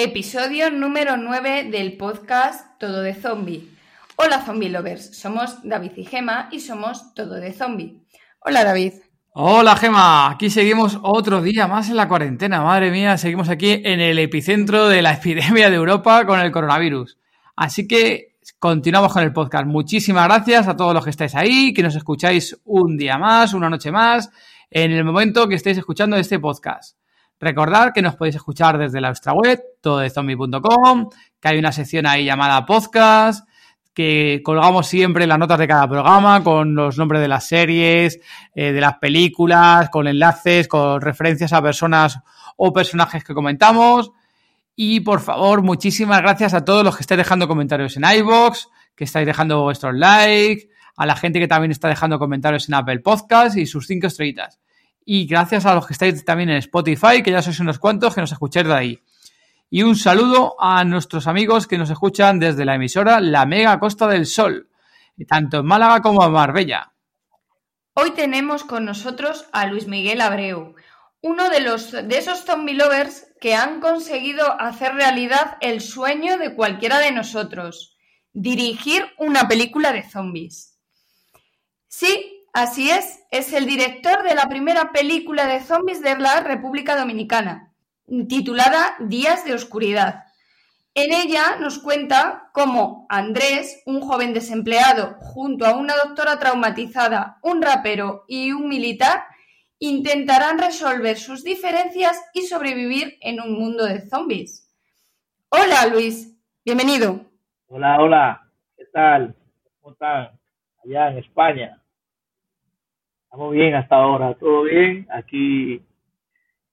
Episodio número 9 del podcast Todo de Zombie. Hola Zombie Lovers, somos David y Gema y somos Todo de Zombie. Hola David. Hola Gema, aquí seguimos otro día más en la cuarentena. Madre mía, seguimos aquí en el epicentro de la epidemia de Europa con el coronavirus. Así que continuamos con el podcast. Muchísimas gracias a todos los que estáis ahí, que nos escucháis un día más, una noche más, en el momento que estéis escuchando este podcast. Recordad que nos podéis escuchar desde nuestra web, tododezombie.com, que hay una sección ahí llamada podcast, que colgamos siempre las notas de cada programa con los nombres de las series, eh, de las películas, con enlaces, con referencias a personas o personajes que comentamos. Y por favor, muchísimas gracias a todos los que estáis dejando comentarios en iBox, que estáis dejando vuestros likes, a la gente que también está dejando comentarios en Apple Podcast y sus cinco estrellitas. Y gracias a los que estáis también en Spotify, que ya sois unos cuantos que nos escucháis de ahí. Y un saludo a nuestros amigos que nos escuchan desde la emisora La Mega Costa del Sol, tanto en Málaga como en Marbella. Hoy tenemos con nosotros a Luis Miguel Abreu, uno de, los, de esos zombie lovers que han conseguido hacer realidad el sueño de cualquiera de nosotros, dirigir una película de zombies. Sí, Así es, es el director de la primera película de zombies de la República Dominicana, titulada Días de Oscuridad. En ella nos cuenta cómo Andrés, un joven desempleado, junto a una doctora traumatizada, un rapero y un militar, intentarán resolver sus diferencias y sobrevivir en un mundo de zombies. Hola Luis, bienvenido. Hola, hola, ¿qué tal? ¿Cómo están allá en España? Estamos bien hasta ahora, todo bien. Aquí,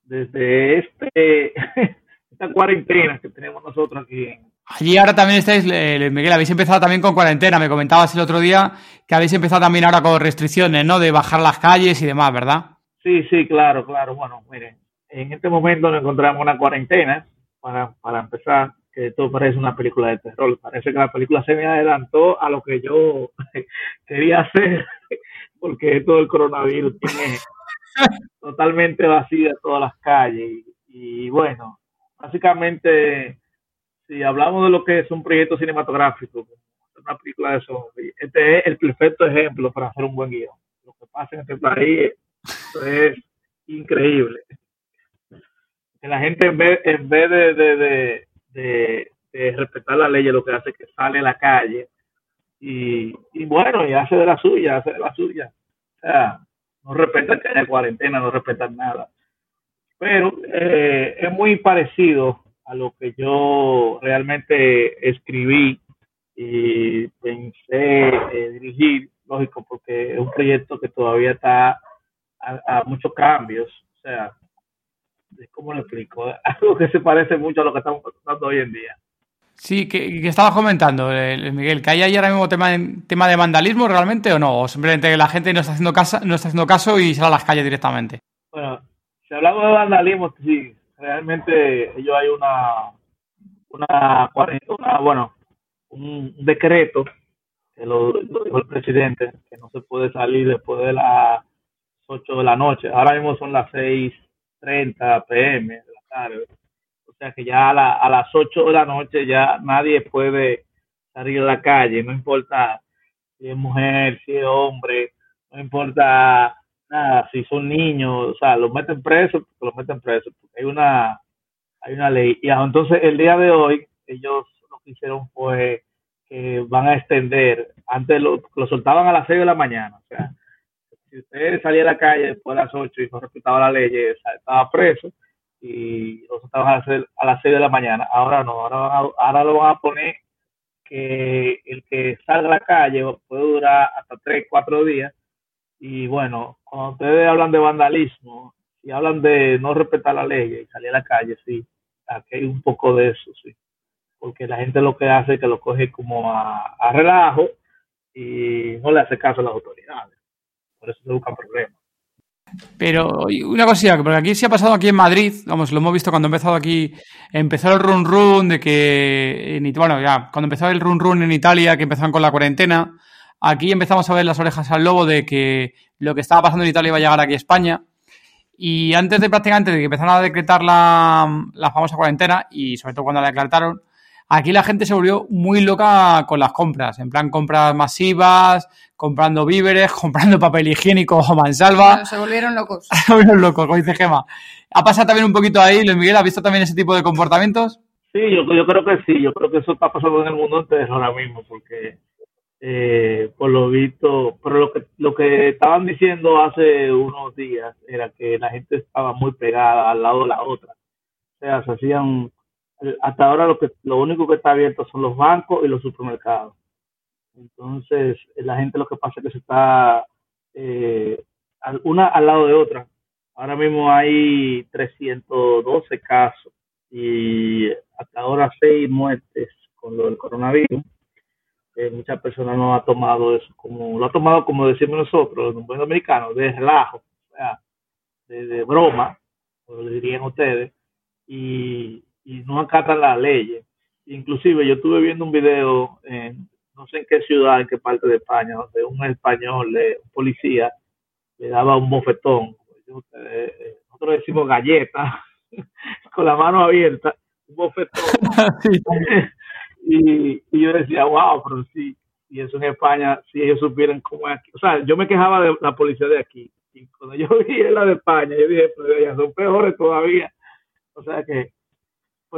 desde este esta cuarentena que tenemos nosotros aquí. Allí ahora también estáis, Miguel, habéis empezado también con cuarentena. Me comentabas el otro día que habéis empezado también ahora con restricciones, ¿no? De bajar las calles y demás, ¿verdad? Sí, sí, claro, claro. Bueno, miren, en este momento nos encontramos una cuarentena para, para empezar, que esto parece una película de terror. Parece que la película se me adelantó a lo que yo quería hacer porque todo el coronavirus tiene totalmente vacía todas las calles. Y, bueno, básicamente, si hablamos de lo que es un proyecto cinematográfico, una película de zombies, este es el perfecto ejemplo para hacer un buen guion. Lo que pasa en este país es increíble. Que la gente en vez, en vez de, de, de, de respetar la ley, lo que hace es que sale a la calle y, y bueno, y hace de la suya, hace de la suya. O sea, no respetan que haya cuarentena, no respetan nada. Pero eh, es muy parecido a lo que yo realmente escribí y pensé eh, dirigir, lógico, porque es un proyecto que todavía está a, muchos cambios. O sea, ¿cómo lo explico? Algo que se parece mucho a lo que estamos pasando hoy en día. Sí, que, que estabas comentando, eh, Miguel, que hay ahí ahora mismo tema, tema de vandalismo realmente o no, o simplemente que la gente no está haciendo caso, no está haciendo caso y sale a las calles directamente. Bueno, si hablamos de vandalismo, sí, realmente ellos hay una, una, una bueno, un decreto que lo, dijo el presidente, que no se puede salir después de las 8 de la noche. Ahora mismo son las 6.30 pm de la tarde sea que ya a, la, a las 8 de la noche ya nadie puede salir a la calle, no importa si es mujer, si es hombre, no importa nada, si son niños, o sea, los meten presos, los meten presos, porque hay una, hay una ley. Y entonces el día de hoy ellos lo que hicieron fue que van a extender, antes lo, lo soltaban a las 6 de la mañana, o sea, si usted salía a la calle después de las 8 y no respetaba la ley, estaba preso y los estaban a, hacer a las 6 de la mañana. Ahora no, ahora, ahora lo van a poner que el que salga a la calle puede durar hasta tres, cuatro días. Y bueno, cuando ustedes hablan de vandalismo y hablan de no respetar la ley y salir a la calle, sí, aquí hay un poco de eso, sí. Porque la gente lo que hace es que lo coge como a, a relajo y no le hace caso a las autoridades. Por eso se buscan problemas. Pero una cosilla, porque aquí se ha pasado aquí en Madrid, vamos, lo hemos visto cuando ha empezado aquí, empezó el run run de que, en, bueno, ya, cuando empezó el run run en Italia, que empezaron con la cuarentena, aquí empezamos a ver las orejas al lobo de que lo que estaba pasando en Italia iba a llegar aquí a España. Y antes de prácticamente de que empezaron a decretar la, la famosa cuarentena, y sobre todo cuando la decretaron, Aquí la gente se volvió muy loca con las compras, en plan compras masivas, comprando víveres, comprando papel higiénico o mansalva. se volvieron locos. se volvieron locos, como dice Gema. ¿Ha pasado también un poquito ahí, Luis Miguel? ¿Ha visto también ese tipo de comportamientos? Sí, yo, yo creo que sí, yo creo que eso está pasando en el mundo entero ahora mismo, porque eh, por lo visto, pero lo que, lo que estaban diciendo hace unos días era que la gente estaba muy pegada al lado de la otra. O sea, se hacían hasta ahora lo que lo único que está abierto son los bancos y los supermercados. Entonces, la gente lo que pasa es que se está eh, una al lado de otra. Ahora mismo hay 312 casos y hasta ahora seis muertes con lo del coronavirus. Eh, muchas personas no han tomado eso como lo ha tomado como decimos nosotros, los dominicanos, de relajo, o sea, de, de broma, como dirían ustedes. Y y no acatan las leyes. Inclusive yo estuve viendo un video en no sé en qué ciudad, en qué parte de España, donde un español, un policía, le daba un bofetón. Eh, nosotros decimos galleta, con la mano abierta, un bofetón. y, y, yo decía, wow, pero sí, y eso en España, si ellos supieran cómo es aquí. O sea, yo me quejaba de la policía de aquí. Y cuando yo vi la de España, yo dije, pero ellas son peores todavía. O sea que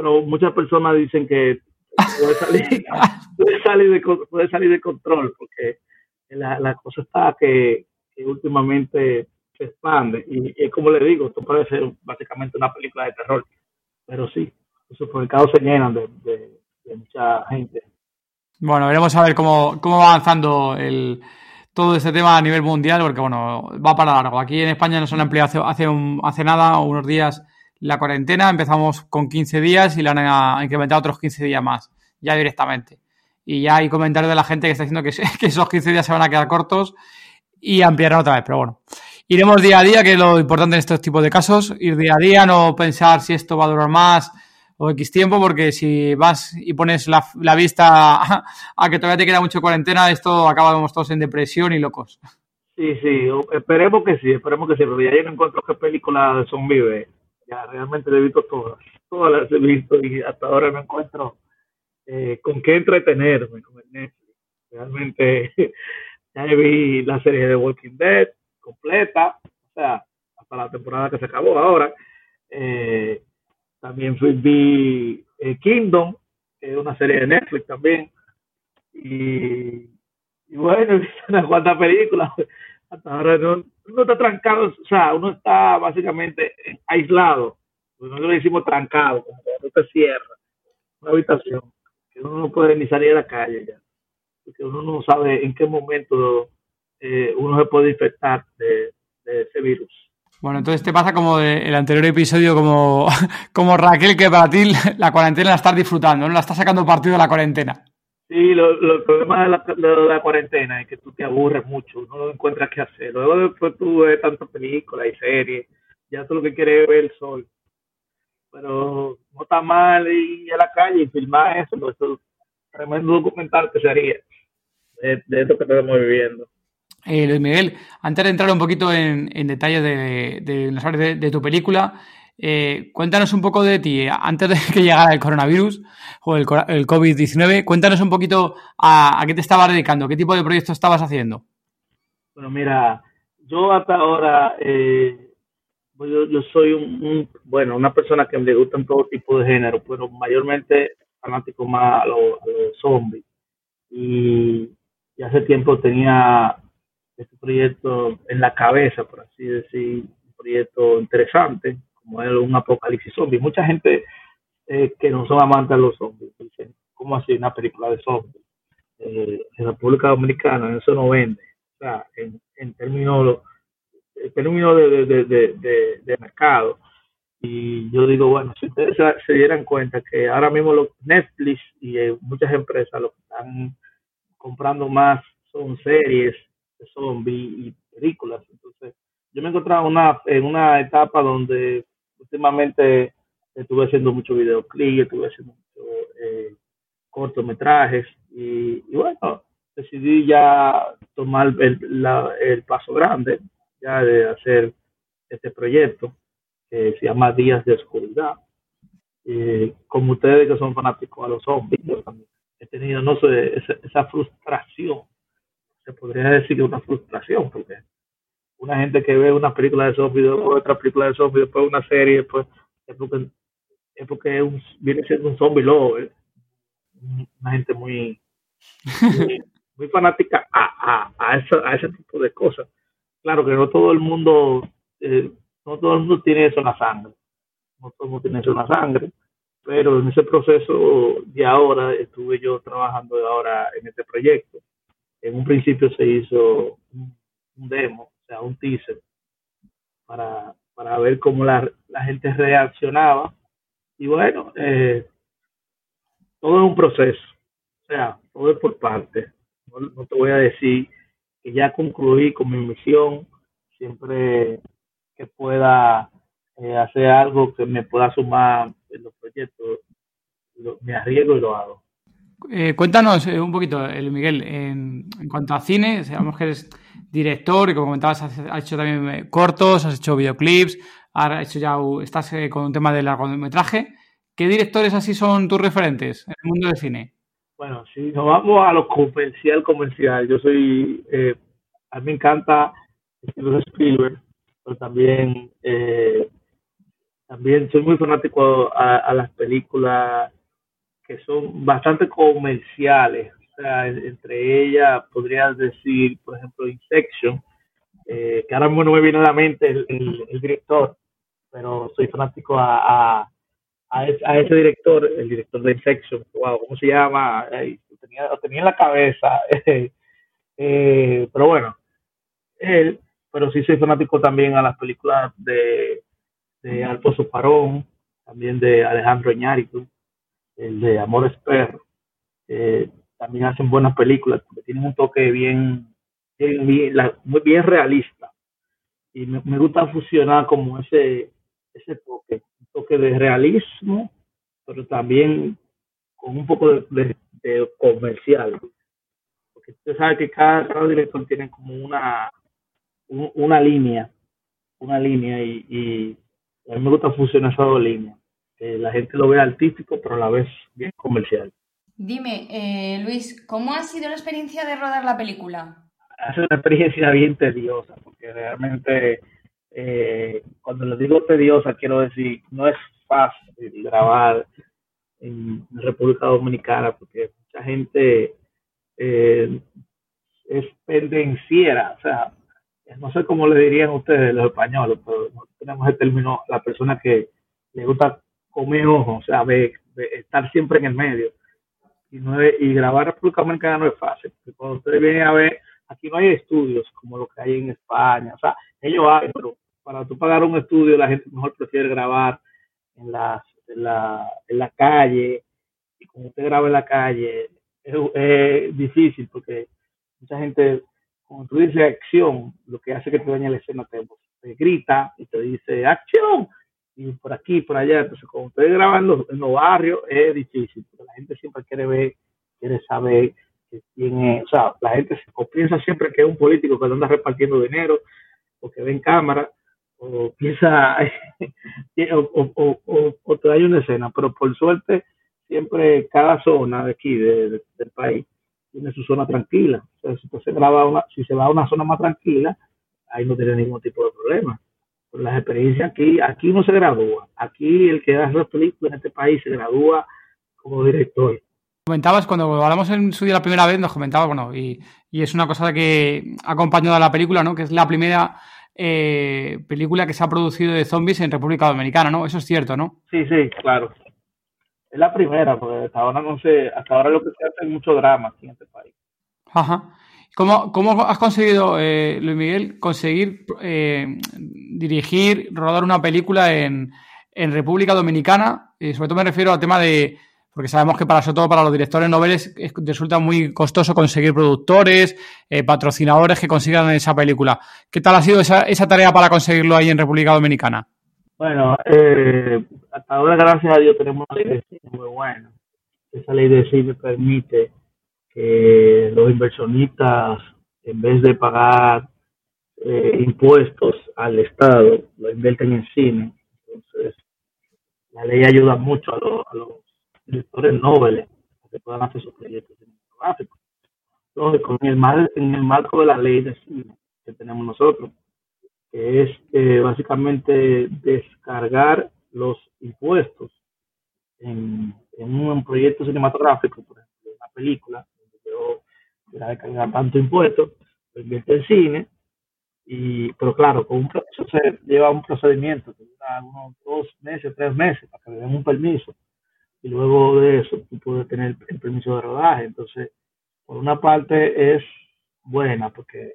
bueno, muchas personas dicen que puede salir, puede salir, de, puede salir de control porque la, la cosa está que, últimamente se expande y, y, como le digo, esto puede ser básicamente una película de terror, pero sí, los supermercados se llenan de, de, mucha gente. Bueno, veremos a ver cómo, cómo va avanzando el, todo este tema a nivel mundial, porque bueno, va para largo. Aquí en España nos han ampliado hace, hace, un, hace nada, unos días, la cuarentena. Empezamos con 15 días y la han incrementado otros 15 días más, ya directamente. Y ya hay comentarios de la gente que está diciendo que, esos 15 días se van a quedar cortos y ampliarán otra vez. Pero bueno, iremos día a día, que es lo importante en estos tipos de casos. Ir día a día, no pensar si esto va a durar más o X tiempo, porque si vas y pones la, vista a, que todavía te queda mucho cuarentena, esto acabamos todos en depresión y locos. Sí, sí, esperemos que sí, esperemos que sí, pero ya yo no encuentro qué película de zombie ya realmente he visto todas, todas las he visto y hasta ahora me encuentro eh, con qué entretenerme con Netflix. Realmente ya vi la serie de Walking Dead completa, o sea, hasta la temporada que se acabó ahora. Eh, también vi eh, Kingdom, que es una serie de Netflix también. Y, y bueno, he visto unas cuantas películas hasta ahora no, uno está trancado, o sea, uno está básicamente aislado. Nosotros le decimos trancado, como cuando te cierra una habitación, que uno no puede ni salir a la calle ya, porque uno no sabe en qué momento eh, uno se puede infectar de, ese virus. Bueno, entonces te pasa como el anterior episodio, como, como Raquel, que para ti la cuarentena la estás disfrutando, ¿no? La estás sacando partido de la cuarentena. Sí, lo, lo, problema de la, de la cuarentena es que tú te aburres mucho, no encuentras qué hacer. Luego después tú ves tantas películas y series, ya tú lo que quieres es ver el sol. Pero no está mal ir a la calle y filmar eso, pues, eso es tremendo documental que sería de, de esto que estamos viviendo. Eh, Luis Miguel, antes de entrar un poquito en, en detalle de, de, de, de tu película, eh, cuéntanos un poco de ti, antes de que llegara el coronavirus o el, el COVID-19, cuéntanos un poquito a, qué te estabas dedicando, qué tipo de proyectos estabas haciendo. Bueno, mira, yo hasta ahora, eh, pues yo, soy un, bueno, una persona que me gustan todo tipo de género, pero mayormente fanático más a los zombies. Y, y hace tiempo tenía este proyecto en la cabeza, por así decir, un proyecto interesante como un apocalipsis zombie. Mucha gente eh, que no son amantes de los zombies dicen, ¿cómo así una película de zombies? eh, en la República Dominicana, eso no vende. O sea, en, en términos, en términos de, de, de, mercado. Y yo digo, bueno, si ustedes se, dieran cuenta que ahora mismo los Netflix y muchas empresas lo que están comprando más son series de zombies y películas. Entonces, yo me encontraba una, en una etapa donde últimamente estuve haciendo muchos videoclips, estuve haciendo muchos eh, cortometrajes y, bueno, decidí ya tomar el, paso grande, ya de hacer este proyecto que se llama Días de Oscuridad. y como ustedes que son fanáticos a los zombies, he tenido no sé, esa, esa frustración, se podría decir que una frustración, porque una gente que ve una película de zombies, otra película de zombies, después una serie, después es porque, es porque viene siendo un zombie lobo, ¿eh? una gente muy, muy, fanática a, a, a, ese tipo de cosas. Claro que no todo el mundo, eh, no todo el mundo tiene eso en la sangre, no todo el mundo tiene eso en la sangre, pero en ese proceso de ahora estuve yo trabajando ahora en este proyecto. En un principio se hizo un demo sea, un teaser, para, para ver cómo la, la gente reaccionaba. Y bueno, eh, todo es un proceso, o sea, todo es por parte. No, te voy a decir que ya concluí con mi misión, siempre que pueda eh, hacer algo que me pueda sumar en los proyectos, me arriesgo y lo hago. Eh, cuéntanos un poquito, el Miguel, en, cuanto a cine, sabemos que eres director y como comentabas, has, hecho también eh, cortos, has hecho videoclips, has hecho ya, estás eh, con un tema de largometraje. ¿Qué directores así son tus referentes en el mundo del cine? Bueno, si nos vamos a lo comercial, comercial, yo soy, eh, a mí me encanta Spielberg, pero también, también soy muy fanático a las películas que son bastante comerciales, entre ellas podrías decir, por ejemplo, Infection, eh, que ahora mismo no me viene a la mente el, director, pero soy fanático a, a, a, ese, director, el director de Infection, wow, ¿cómo se llama? lo, tenía, tenía en la cabeza, eh, pero bueno, él, pero sí soy fanático también a las películas de, de Alfonso Parón, también de Alejandro Iñárritu, el de Amores Perro. Eh, también hacen buenas películas porque tienen un toque bien, bien, muy bien realista. Y me, gusta fusionar como ese, ese toque, un toque de realismo, pero también con un poco de, comercial. Porque usted sabe que cada, director tiene como una, una línea, una línea y, y a mí me gusta fusionar esas dos líneas. Que la gente lo vea artístico, pero a la vez bien comercial. Dime, eh, Luis, ¿cómo ha sido la experiencia de rodar la película? Ha sido una experiencia bien tediosa, porque realmente, eh, cuando le digo tediosa, quiero decir, no es fácil grabar en República Dominicana, porque mucha gente eh, es pendenciera, o sea, no sé cómo le dirían ustedes los españoles, pero no tenemos el término, la persona que le gusta comer ojo, o sea, estar siempre en el medio y, no y grabar República Dominicana no es fácil. Porque cuando ustedes vienen a ver, aquí no hay estudios como lo que hay en España. O sea, ellos hay, pero para tú pagar un estudio, la gente mejor prefiere grabar en, la, en, la, en la calle. Y como usted graba en la calle, es, difícil porque mucha gente, cuando tú dices acción, lo que hace que te dañe la escena te grita y te dice acción y por aquí, por allá. Entonces, como ustedes graban en los, barrios, es difícil, porque la gente siempre quiere ver, quiere saber quién es. O sea, la gente piensa siempre que es un político que anda repartiendo dinero, o que ve en cámara, o piensa, o, o, o, o, te da una escena. Pero por suerte, siempre cada zona de aquí, del país, tiene su zona tranquila. O sea, si, se graba una, si se va a una zona más tranquila, ahí no tiene ningún tipo de problema las experiencias aquí, aquí uno se gradúa. Aquí el que hace películas en este país se gradúa como director. Comentabas, cuando hablamos en su día la primera vez, nos comentabas, bueno, y, y es una cosa que ha acompañado a la película, ¿no? Que es la primera eh, película que se ha producido de zombies en República Dominicana, ¿no? Eso es cierto, ¿no? Sí, sí, claro. Es la primera, porque hasta ahora no sé, hasta ahora lo que se hace es mucho drama aquí en este país. Ajá. ¿Cómo, has conseguido, eh, Luis Miguel, conseguir eh, dirigir, rodar una película en, República Dominicana? Y sobre todo me refiero al tema de, porque sabemos que para sobre todo para los directores noveles resulta muy costoso conseguir productores, eh, patrocinadores que consigan esa película. ¿Qué tal ha sido esa, esa tarea para conseguirlo ahí en República Dominicana? Bueno, eh, hasta ahora, gracias a Dios, tenemos una cine muy buena. Esa ley de cine permite que los inversionistas, en vez de pagar eh, impuestos al Estado, lo invierten en cine. Entonces, la ley ayuda mucho a, los directores nobles a que puedan hacer sus proyectos cinematográficos. Lógico, en el, en el marco de la ley de cine que tenemos nosotros, que es eh, básicamente descargar los impuestos en, un proyecto cinematográfico, por ejemplo, una película, donde yo quiera descargar tanto impuesto, lo invierte en cine, y, pero claro, con un proceso se lleva un procedimiento que dura unos dos meses, tres meses, para que le den un permiso, y luego de eso tú puedes tener el permiso de rodaje. Entonces, por una parte es buena, porque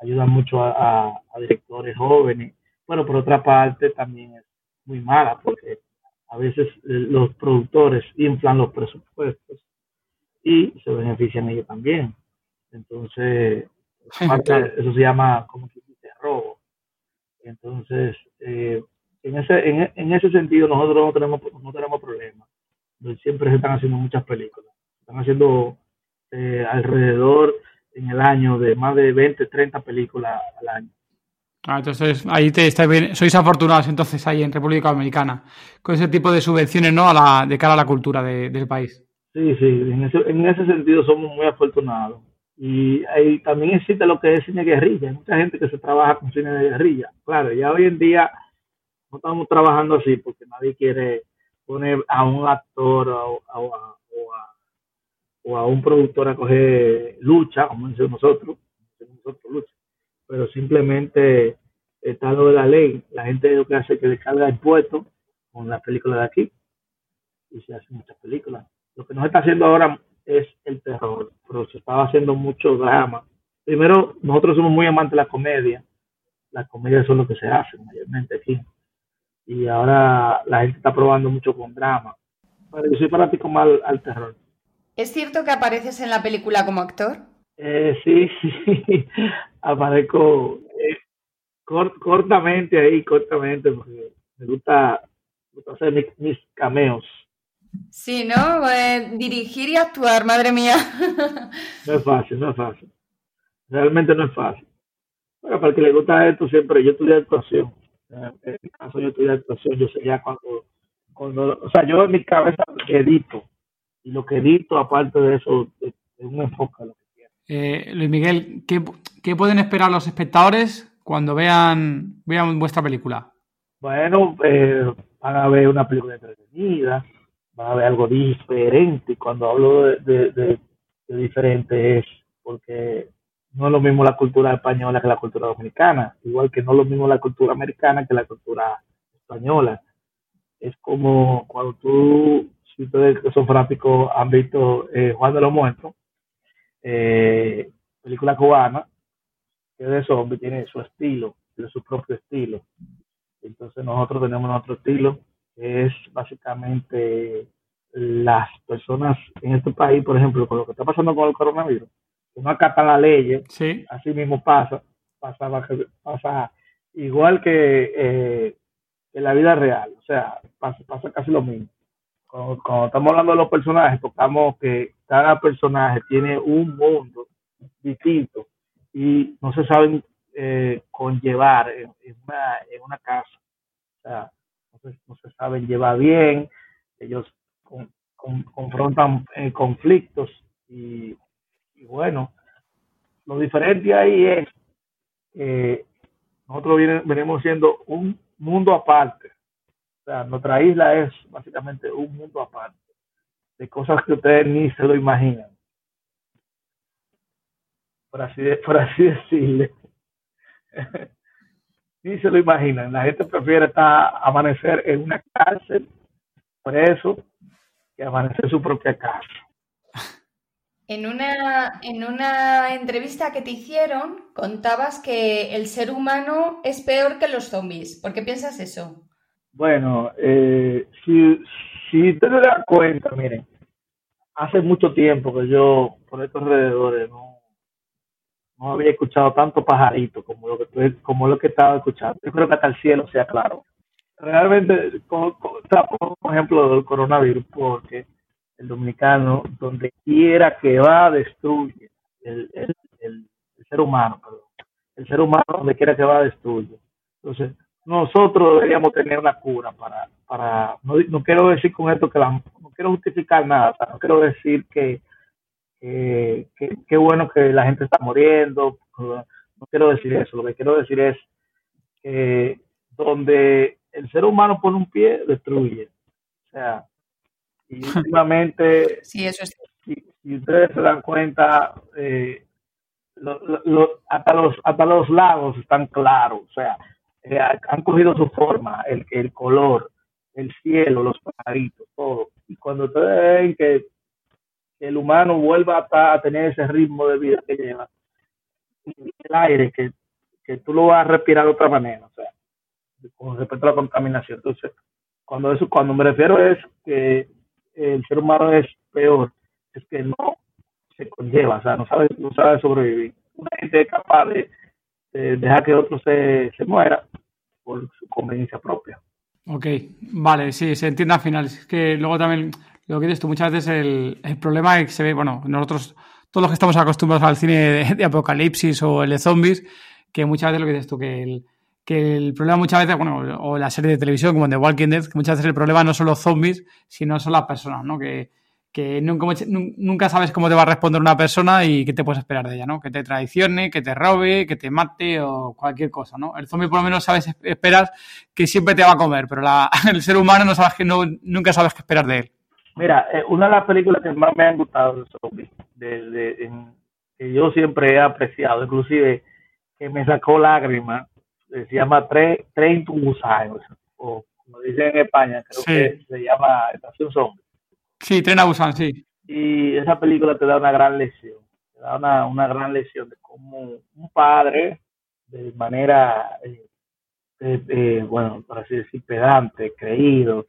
ayuda mucho a, directores jóvenes. Bueno, por otra parte también es muy mala porque a veces eh, los productores inflan los presupuestos y se benefician ellos también. Entonces, eso se llama, como que dice, robo. Entonces, eh, en, ese, en, ese sentido nosotros no tenemos, no tenemos problemas. Siempre se están haciendo muchas películas. Están haciendo eh, alrededor en el año de más de 20, 30 películas al año. Ah, entonces ahí te está bien. Sois afortunados entonces ahí en República Dominicana con ese tipo de subvenciones, ¿no? A la, de cara a la cultura del país. Sí, sí, en ese, en ese sentido somos muy afortunados. Y ahí también existe lo que es cine guerrilla. Hay mucha gente que se trabaja con cine de guerrilla. Claro, ya hoy en día no estamos trabajando así porque nadie quiere poner a un actor o a o a un productor a coger lucha, como decimos nosotros, nosotros pero simplemente está de la ley. La gente lo que hace es que le carga impuestos con la película de aquí y se hacen muchas películas. Lo que nos está haciendo ahora es el terror, pero se estaba haciendo mucho drama. Primero, nosotros somos muy amantes de la comedia. Las comedias son lo que se hace mayormente aquí. Y ahora la gente está probando mucho con drama. Pero yo soy fanático más al terror. ¿Es cierto que apareces en la película como actor? Eh, sí, sí, aparezco eh, cortamente ahí, cortamente, porque me gusta, hacer mis, cameos. Sí, ¿no? Eh, dirigir y actuar, madre mía. no es fácil, no es fácil. Realmente no es fácil. Bueno, para el que le gusta esto, siempre yo estudié actuación. En mi caso, yo estudié actuación, yo sé ya cuando, cuando, o sea, yo en mi cabeza edito y lo que edito, aparte de eso, es un enfoque a lo que quiero. Eh, Luis Miguel, ¿qué, pueden esperar los espectadores cuando vean, vean vuestra película? Bueno, eh, van a ver una película entretenida, van a ver algo diferente. Cuando hablo de, diferente es porque no es lo mismo la cultura española que la cultura dominicana, igual que no es lo mismo la cultura americana que la cultura española. Es como cuando tú si ustedes que son fanáticos han visto eh, Juan de los Muertos, eh, película cubana, que de zombie tiene su estilo, tiene su propio estilo. Entonces nosotros tenemos nuestro estilo, es básicamente las personas en este país, por ejemplo, con lo que está pasando con el coronavirus, que no acatan la ley, así mismo pasa, pasa, pasa igual que eh, en la vida real, o sea, pasa, pasa casi lo mismo cuando, estamos hablando de los personajes, tocamos que cada personaje tiene un mundo distinto y no se saben eh, conllevar en, una, en una casa. O sea, no se, saben llevar bien, ellos confrontan eh, conflictos y, bueno, lo diferente ahí es que nosotros venimos siendo un mundo aparte o sea, nuestra isla es básicamente un mundo aparte de cosas que ustedes ni se lo imaginan. Por así, por así decirle. ni se lo imaginan. La gente prefiere estar amanecer en una cárcel, por eso, que amanecer en su propia casa. En una, en una entrevista que te hicieron, contabas que el ser humano es peor que los zombies. ¿Por qué piensas eso? Bueno, eh, si, si te das cuenta, miren, hace mucho tiempo que yo por estos alrededores no, no había escuchado tanto pajarito como lo que como lo que estaba escuchando. Yo creo que hasta el cielo sea claro. Realmente, por ejemplo del coronavirus, porque el dominicano, donde quiera que va, destruye. El, el, el, ser humano, perdón. El ser humano, donde quiera que va, destruye. Entonces, nosotros deberíamos tener una cura para, para no, no quiero decir con esto que la, no quiero justificar nada, no quiero decir que qué bueno que la gente está muriendo, no quiero decir eso, lo que quiero decir es que donde el ser humano pone un pie, destruye. O sea, y últimamente, sí, eso es... si, ustedes se dan cuenta, eh, hasta, los, hasta los lagos están claros, o sea, eh, han cogido su forma, el, el color, el cielo, los pajaritos, todo. Y cuando ustedes ven que, el humano vuelva a, tener ese ritmo de vida que lleva, el aire, que, que tú lo vas a respirar de otra manera, o sea, con respecto a la contaminación. Entonces, cuando eso, cuando me refiero es que el ser humano es peor, es que no se conlleva, o sea, no sabe, no sabe sobrevivir. Una gente es capaz de, dejar que otro se, se muera por su conveniencia propia. Ok, vale, sí, se entiende al final. Es que luego también lo que dices tú, muchas veces el, problema es que se ve, bueno, nosotros, todos los que estamos acostumbrados al cine de, apocalipsis o el de zombies, que muchas veces lo que dices tú, que el, problema muchas veces, bueno, o la serie de televisión como The Walking Dead, que muchas veces el problema no son los zombies, sino son las personas, ¿no? Que, nunca sabes cómo te va a responder una persona y qué te puedes esperar de ella, ¿no? Que te traicione, que te robe, que te mate o cualquier cosa, ¿no? El zombie por lo menos sabes, esperas que siempre te va a comer, pero la, el ser humano no sabes que no, nunca sabes qué esperar de él. Mira, eh, una de las películas que más me han gustado de zombies, de, que yo siempre he apreciado, inclusive que me sacó lágrimas, se llama Train to Busan, o como dicen en España, creo que se llama Estación Zombie. Sí, Tren a Busan, sí. Y esa película te da una gran lección, te da una, una gran lección de cómo un padre, de manera, eh, bueno, para así decir, pedante, creído,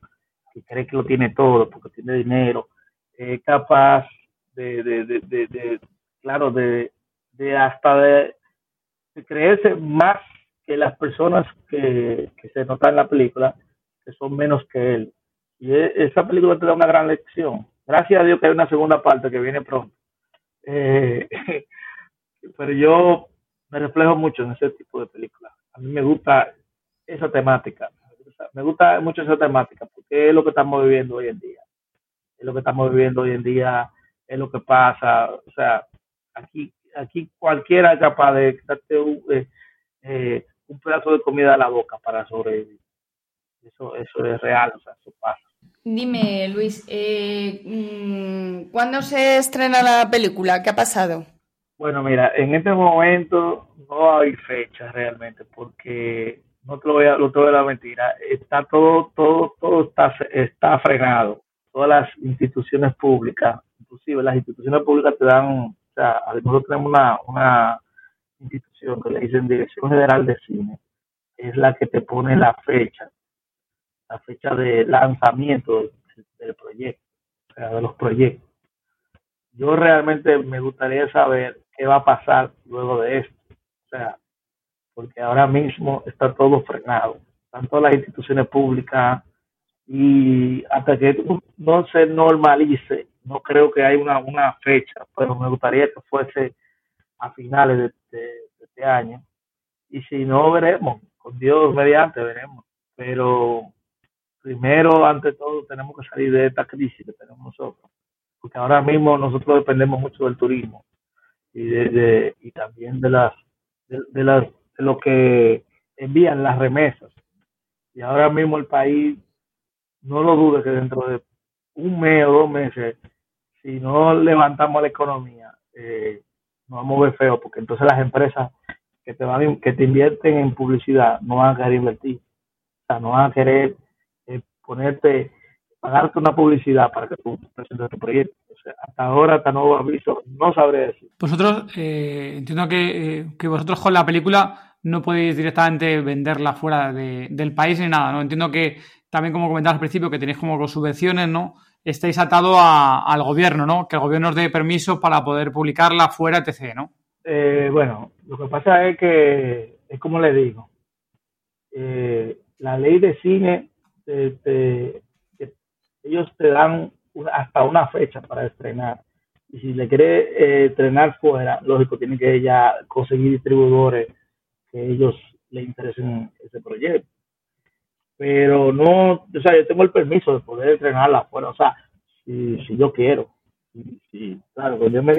que cree que lo tiene todo porque tiene dinero, es capaz de, de, de, de, claro, de, de hasta de, creerse más que las personas que, se notan en la película, que son menos que él. Y e, esa película te da una gran lección. Gracias a Dios que hay una segunda parte que viene pronto. Eh, pero yo me reflejo mucho en ese tipo de películas. A mí me gusta esa temática. Me gusta mucho esa temática porque es lo que estamos viviendo hoy en día. Es lo que estamos viviendo hoy en día, es lo que pasa. O sea, aquí aquí cualquiera es capaz de darte eh, eh, un pedazo de comida a la boca para sobrevivir. Eso, eso es real, o sea, eso pasa. Dime, Luis, eh, mm, ¿cuándo se estrena la película? ¿Qué ha pasado? Bueno, mira, en este momento no hay fecha realmente, porque no te lo voy a, lo te voy la mentira, está todo, todo, todo está, está frenado. Todas las instituciones públicas, inclusive las instituciones públicas te dan, o sea, nosotros tenemos una, una institución que le dicen Dirección General de Cine, es la que te pone la fecha, la fecha de lanzamiento del, proyecto, o sea, de los proyectos. Yo realmente me gustaría saber qué va a pasar luego de esto, o sea, porque ahora mismo está todo frenado, tanto las instituciones públicas y hasta que no se normalice, no creo que haya una, una fecha, pero me gustaría que fuese a finales de, este año. Y si no, veremos. Con Dios mediante, veremos. Pero primero, ante todo, tenemos que salir de esta crisis que tenemos nosotros. Porque ahora mismo nosotros dependemos mucho del turismo y, de, y también de las de, las lo que envían las remesas. Y ahora mismo el país, no lo dude que dentro de un mes o dos meses, si no levantamos la economía, eh, nos vamos a ver feo, porque entonces las empresas que te van que te invierten en publicidad no van a querer invertir. O sea, no van a querer eh, ponerte, pagarte una publicidad para que tú presentes tu proyecto. O hasta ahora, hasta nuevo aviso, no sabré decir. Vosotros, eh, entiendo que, eh, que, vosotros con la película no podéis directamente venderla fuera de, del país ni nada, ¿no? Entiendo que también, como comentabas al principio, que tenéis como subvenciones, ¿no? Estáis atado al gobierno, ¿no? Que el gobierno os dé permiso para poder publicarla fuera, etc., ¿no? Eh, bueno, lo que pasa es que, es como le digo, la ley de cine, ellos te dan hasta una fecha para estrenar. Y si le quiere eh, estrenar fuera, lógico, tiene que ya conseguir distribuidores que ellos le interesen ese proyecto. Pero no, o sea, yo tengo el permiso de poder estrenarla afuera, o sea, si, si yo quiero. Si, claro, cuando yo me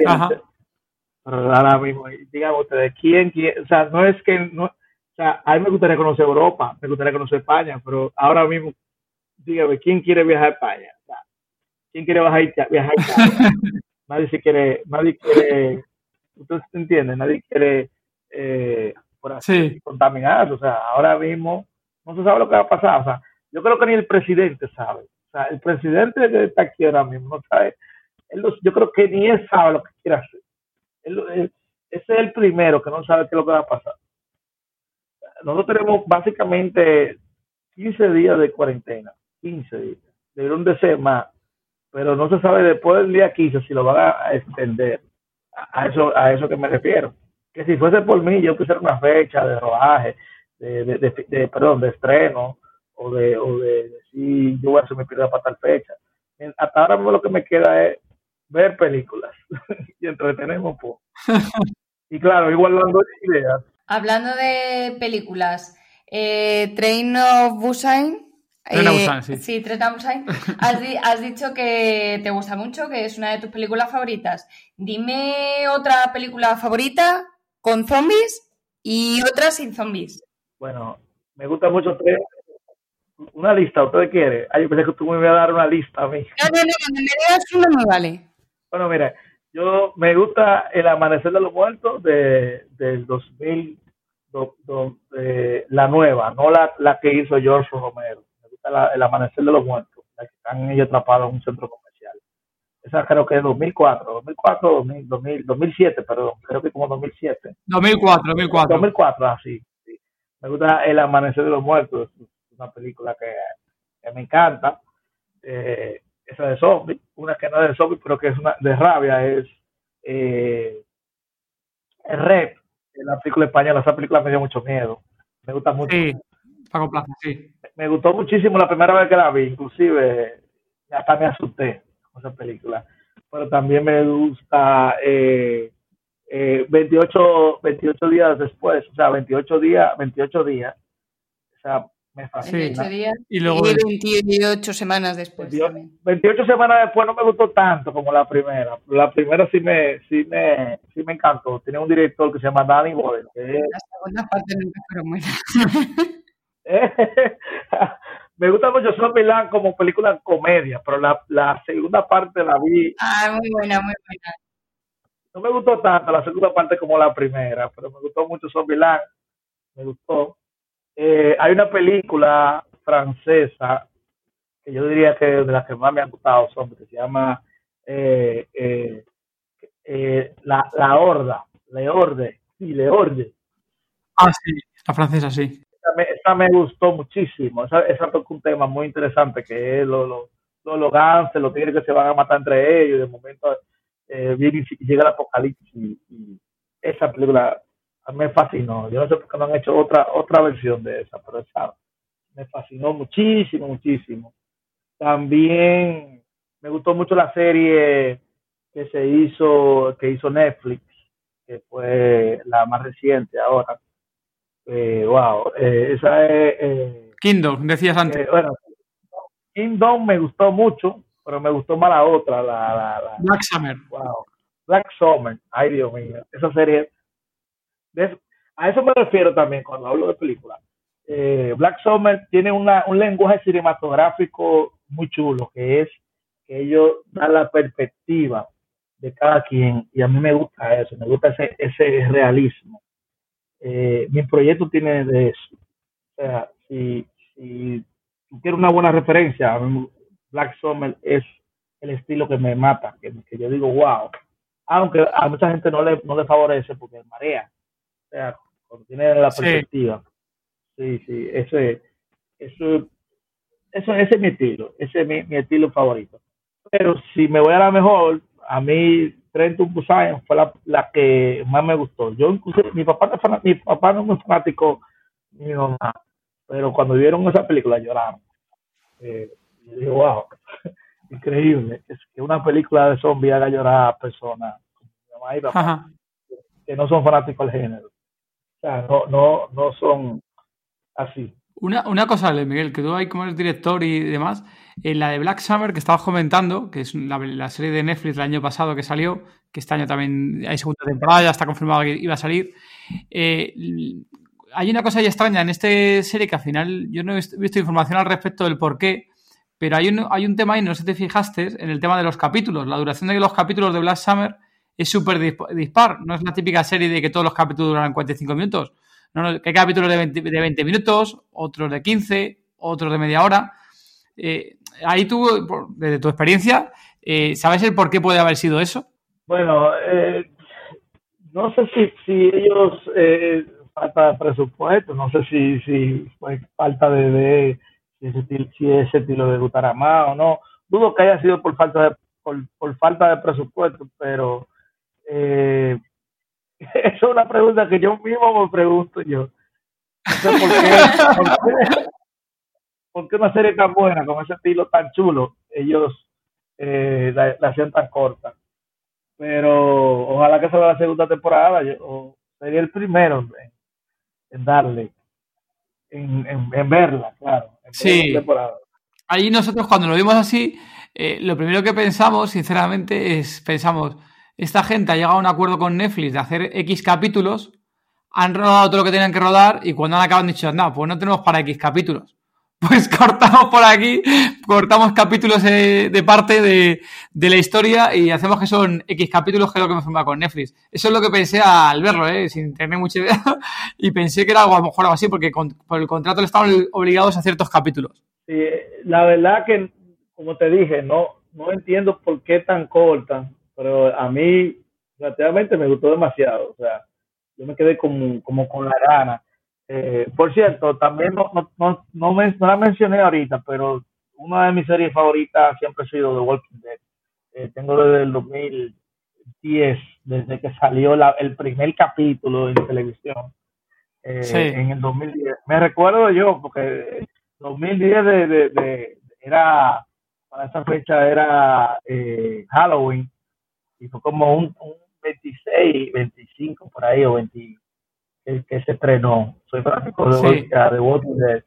pero ahora mismo, digamos ustedes, ¿quién, quién? O sea, no es que, no, o sea, a mí me gustaría conocer Europa, me gustaría conocer España, pero ahora mismo, dígame, ¿quién quiere viajar a España? ¿Quién quiere viajar, viajar nadie se quiere, nadie quiere, ustedes entienden, nadie quiere eh, por así, contaminarse, o sea, ahora mismo no se sabe lo que va a pasar, o sea, yo creo que ni el presidente sabe, o sea, el presidente que está aquí ahora mismo no sabe, él yo creo que ni él sabe lo que quiere hacer ese es el primero que no sabe qué es lo que va a pasar. Nosotros tenemos básicamente 15 días de cuarentena, 15 días. Debieron de ser más, pero no se sabe después del día 15 si lo van a extender. A eso, a eso que me refiero. Que si fuese por mí, yo quisiera una fecha de rodaje, de, de, perdón, de estreno, o de, o de, si yo voy a hacer mi para tal fecha. Hasta ahora mismo lo que me queda es ver películas y entretenemos poco. y claro, igual de ideas. Hablando de películas, eh, Train of Busan. Eh, sí. sí, Train of Busan. Has, has, dicho que te gusta mucho, que es una de tus películas favoritas. Dime otra película favorita con zombies y otra sin zombies. Bueno, me gusta mucho Train una lista, ¿usted quiere? Ay, yo pensé que tú me ibas a dar una lista a mí. No, no, no, me digas una no vale. Bueno, mira, yo me gusta El Amanecer de los Muertos de, del 2000, la nueva, no la, la que hizo George Romero. El Amanecer de los Muertos, la que están ellos atrapados en un centro comercial. Esa creo que es 2004, 2004, 2000, 2000, 2007, perdón, creo que como 2007. 2004, 2004. 2004, así. sí. Me gusta El Amanecer de los Muertos, es una película que, que me encanta. Eh, esa de zombie, una que no es de zombie, pero que es una de rabia, es eh, Rep, la película española, esa película me dio mucho miedo, me gusta mucho. Sí, Paco Plaza, sí. Me gustó muchísimo la primera vez que la vi, inclusive hasta me asusté con esa película, pero también me gusta eh, eh, 28, 28 días después, o sea, 28 días, 28 días, o sea, me fascina. 28 días y, luego 28 semanas después. 28, semanas después no me gustó tanto como la primera. La primera sí me, sí me, sí me encantó. Tiene un director que se llama Danny Boyle. La segunda parte nunca fueron buenas. me gusta mucho Zombieland como película comedia, pero la, la segunda parte la vi. Ah, muy buena, muy buena. No me gustó tanto la segunda parte como la primera, pero me gustó mucho Zombieland. Me gustó. Eh, hay una película francesa que yo diría que de las que más me han gustado son que se llama eh, eh, la, la Horda, Le Orde, sí, Le Orde. Ah, sí, la francesa, sí. Esa me, gustó muchísimo. Esa, esa toca un tema muy interesante que es lo, lo, lo, los ganses, los tigres que se van a matar entre ellos. Y de momento viene y llega el apocalipsis. y esa película me fascinó. Yo no sé por qué no han hecho otra otra versión de esa, pero esa me fascinó muchísimo, muchísimo. También me gustó mucho la serie que se hizo, que hizo Netflix, que fue la más reciente ahora. Eh, wow, eh, esa es... Eh, Kingdom, decías antes. bueno, Kingdom me gustó mucho, pero me gustó más la otra, la, la, Black Summer. Wow, Black Summer, ay Dios mío, esa serie a eso me refiero también cuando hablo de película. Eh, Black Summer tiene una, un lenguaje cinematográfico muy chulo, que es que ellos dan la perspectiva de cada quien, y a mí me gusta eso, me gusta ese, ese realismo. Eh, mi proyecto tiene de eso. O sea, si, si tú quieres una buena referencia, Black Summer es el estilo que me mata, que, que yo digo, wow. Aunque a mucha gente no le, no le favorece porque marea. O sea, cuando tiene la perspectiva. Sí, sí, ese, eso, eso, ese es mi estilo, ese es mi, mi estilo favorito. Pero si me voy a la mejor, a mí Trent to Busan fue la, la, que más me gustó. Yo incluso, mi papá, mi papá no es muy fanático, mi mamá, pero cuando vieron esa película lloraron. Eh, yo dije, wow, increíble que una película de zombies haga llorar a personas como mi mamá y papá, que no son fanáticos del género. O sea, no, no, no son así. Una, una cosa, Miguel, que tú ahí como eres director y demás, en la de Black Summer que estabas comentando, que es la, serie de Netflix del año pasado que salió, que este año también hay segunda temporada, ya está confirmado que iba a salir. Eh, hay una cosa ya extraña en esta serie que al final yo no he visto información al respecto del por qué, pero hay un, hay un tema ahí, no sé si te fijaste, en el tema de los capítulos. La duración de los capítulos de Black Summer es súper dispar. No es la típica serie de que todos los capítulos duran 45 minutos. No, que hay capítulos de 20, de 20 minutos, otros de 15, otros de media hora. Eh, ahí tú, desde tu experiencia, eh, ¿sabes el por qué puede haber sido eso? Bueno, eh, no sé si, si ellos eh, falta de presupuesto, no sé si, si falta de, de si, ese, si ese estilo de o no. Dudo que haya sido por falta de, por, falta de presupuesto, pero es una pregunta que yo mismo me pregunto yo. No sé por qué, por qué, una serie tan buena, con ese estilo tan chulo, ellos eh, la, hacían tan corta. Pero ojalá que sea la segunda temporada, o sería el primero en, en darle, en, en, verla, claro. sí. Ahí nosotros cuando lo vimos así, eh, lo primero que pensamos, sinceramente, es pensamos, esta gente ha llegado a un acuerdo con Netflix de hacer X capítulos, han rodado todo lo que tenían que rodar y cuando han acabado han dicho, no, pues no tenemos para X capítulos. Pues cortamos por aquí, cortamos capítulos de, parte de, la historia y hacemos que son X capítulos, que es lo que me forma con Netflix. Eso es lo que pensé al verlo, ¿eh? sin tener mucha idea. Y pensé que era algo, a lo mejor algo así, porque por el contrato le estaban obligados a ciertos capítulos. Sí, la verdad que, como te dije, no, no entiendo por qué tan corta pero a mí relativamente me gustó demasiado, o sea, yo me quedé como, como con la gana. Eh, por cierto, también no, no, no, no, me, no la mencioné ahorita, pero una de mis series favoritas siempre ha sido The Walking Dead. Eh, tengo desde el 2010, desde que salió la, el primer capítulo en televisión, eh, en el 2010. Me recuerdo yo, porque 2010 de, de, de, era, para esa fecha era eh, Halloween, y fue como un, 26, 25 por ahí, o 20, que, se estrenó. Soy fanático de, de Walking Dead.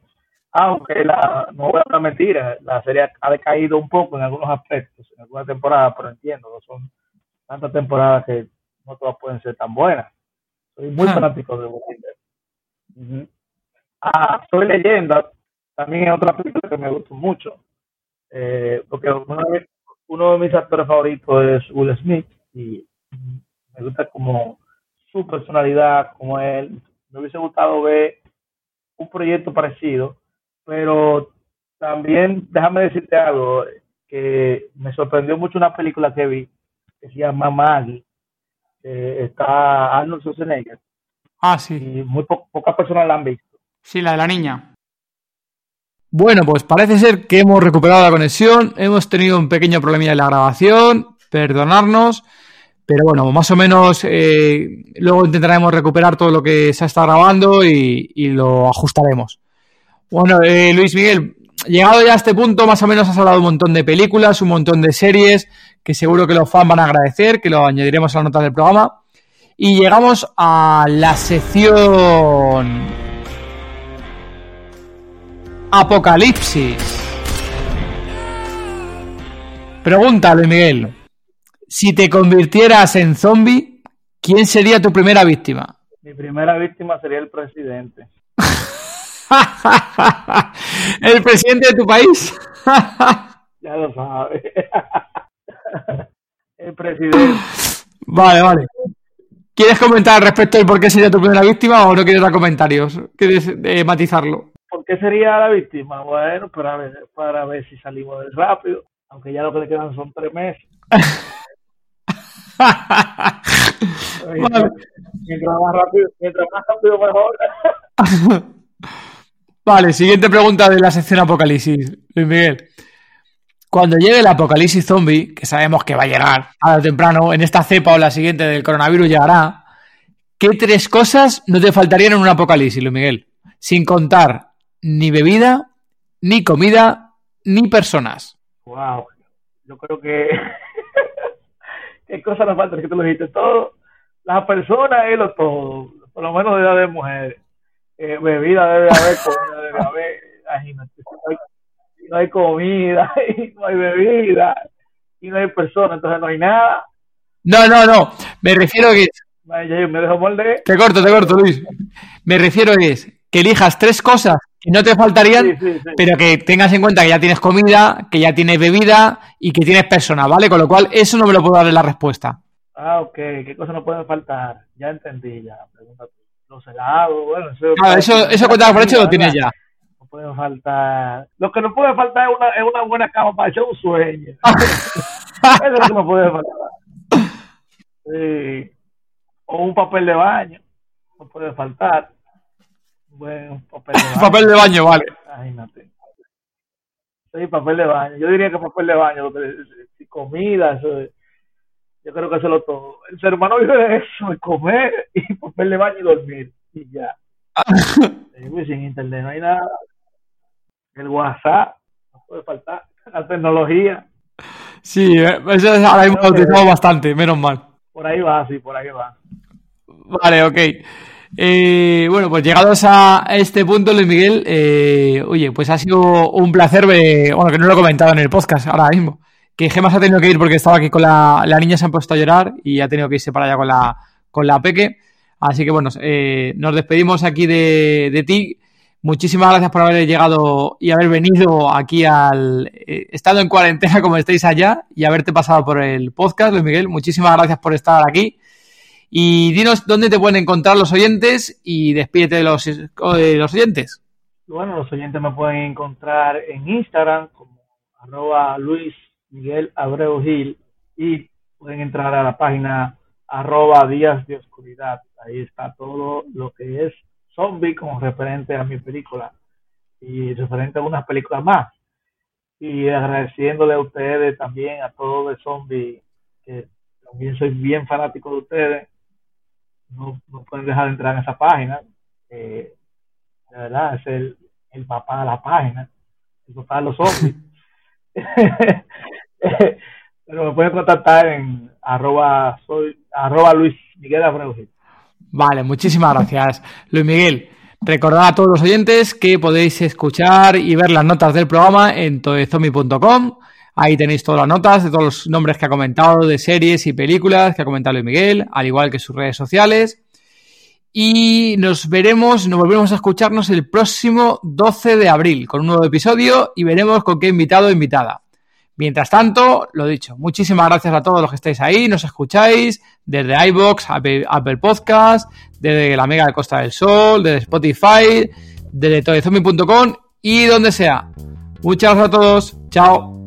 Aunque la, no voy a la mentira, la serie ha decaído un poco en algunos aspectos, en algunas temporadas, pero entiendo, no son tantas temporadas que no todas pueden ser tan buenas. Soy muy fanático de Walking Dead. Ah, Soy leyenda, también es otra película que me gustó mucho, eh, porque una vez uno de mis actores favoritos es Will Smith y me gusta como su personalidad, como él. Me hubiese gustado ver un proyecto parecido, pero también déjame decirte algo que me sorprendió mucho una película que vi que se llama Maggie, está Arnold Schwarzenegger. Ah, sí. Y muy pocas personas la han visto. Sí, la de la niña. Bueno, pues parece ser que hemos recuperado la conexión, hemos tenido un pequeño problemilla en la grabación, perdonarnos, pero bueno, más o menos eh, luego intentaremos recuperar todo lo que se estado grabando y, lo ajustaremos. Bueno, eh, Luis Miguel, llegado ya a este punto, más o menos has hablado un montón de películas, un montón de series, que seguro que los fans van a agradecer, que lo añadiremos a las notas del programa. Y llegamos a la sección Apocalipsis. Pregúntale, Miguel. Si te convirtieras en zombie, ¿quién sería tu primera víctima? Mi primera víctima sería el presidente. ¿El presidente de tu país? ya lo sabes. el presidente. Vale, vale. ¿Quieres comentar respecto de por qué sería tu primera víctima o no quieres dar comentarios? ¿Quieres eh, matizarlo? ¿Por qué sería la víctima? Bueno, para ver, para ver si salimos del rápido. aunque ya lo que le quedan son tres meses. mientras, más rápido, mientras más rápido mejor. vale, siguiente pregunta de la sección Apocalipsis, Luis Miguel. Cuando llegue el apocalipsis zombie, que sabemos que va a llegar a temprano, en esta cepa o la siguiente del coronavirus llegará, ¿qué tres cosas no te faltarían en un apocalipsis, Luis Miguel? Sin contar ni bebida, ni comida, ni personas. Wow, yo creo que qué cosas nos faltan, que tú lo dijiste todo, las personas es lo todo, por lo menos de edad de mujeres. Eh, bebida debe haber, comida debe haber, imagínate, no hay comida, y no hay bebida, y no hay personas, entonces no hay nada. No, no, no. Me refiero a que. me dejo molde. Te corto, te corto, Luis. Me refiero a que es que elijas tres cosas no te faltarían, pero que tengas en cuenta que ya tienes comida, que ya tienes bebida y que tienes personas, ¿vale? Con lo cual, eso no me lo puedo dar en la respuesta. Ah, ok. ¿Qué cosas no pueden faltar? Ya entendí, ya. Pregunta Los helados, bueno. Eso, claro, eso, eso cuenta por hecho lo tienes ya puede faltar. Lo que no puede faltar es una, es una buena cama para echar un sueño. Eso es lo que no puede faltar. Sí. O un papel de baño. No puede faltar. Bueno, papel de baño. papel de baño, vale. Imagínate. Sí, papel de baño. Yo diría que papel de baño. comida, eso yo creo que eso es lo todo. El ser humano vive de eso, de comer y papel de baño y dormir. Y ya. sin internet no hay nada el WhatsApp, no puede faltar, la tecnología. Sí, eh, eso ahora hemos utilizado bastante, menos mal. Por ahí va, sí, por ahí va. Vale, ok. Eh, bueno, pues llegados a este punto, Luis Miguel, eh, oye, pues ha sido un placer, bueno, que no lo he comentado en el podcast ahora mismo, que Gemas ha tenido que ir porque estaba aquí con la, la niña, se han puesto a llorar y ha tenido que irse para allá con la, con la peque. Así que bueno, nos despedimos aquí de, de ti. Muchísimas gracias por haber llegado y haber venido aquí al eh, estado en cuarentena como estáis allá y haberte pasado por el podcast, Luis Miguel. Muchísimas gracias por estar aquí. Y dinos dónde te pueden encontrar los oyentes y despídete de los, de los oyentes. Bueno, los oyentes me pueden encontrar en Instagram como arroba Luis Miguel Abreu Gil y pueden entrar a la página arroba Días de Oscuridad. Ahí está todo lo que es zombie como referente a mi película y referente a unas películas más. Y agradeciéndole a ustedes también, a todos de zombie, que también soy bien fanático de ustedes. No, no pueden dejar de entrar en esa página. de verdad, es el, el papá de la página, el papá de los zombies. Pero me pueden contactar en arroba, soy, arroba Luis Miguel Abreu. Vale, muchísimas gracias, Luis Miguel. Recordad a todos los oyentes que podéis escuchar y ver las notas del programa en toezombie.com. Ahí tenéis todas las notas de todos los nombres que ha comentado de series y películas que ha comentado Luis Miguel, al igual que sus redes sociales. Y nos veremos, nos volveremos a escucharnos el próximo 12 de abril con un nuevo episodio y veremos con qué invitado o invitada. Mientras tanto, lo dicho, muchísimas gracias a todos los que estáis ahí, nos escucháis desde iBox, Apple, Podcast, desde la Mega de Costa del Sol, desde Spotify, desde todezombie.com y donde sea. Muchas gracias a todos. Chao.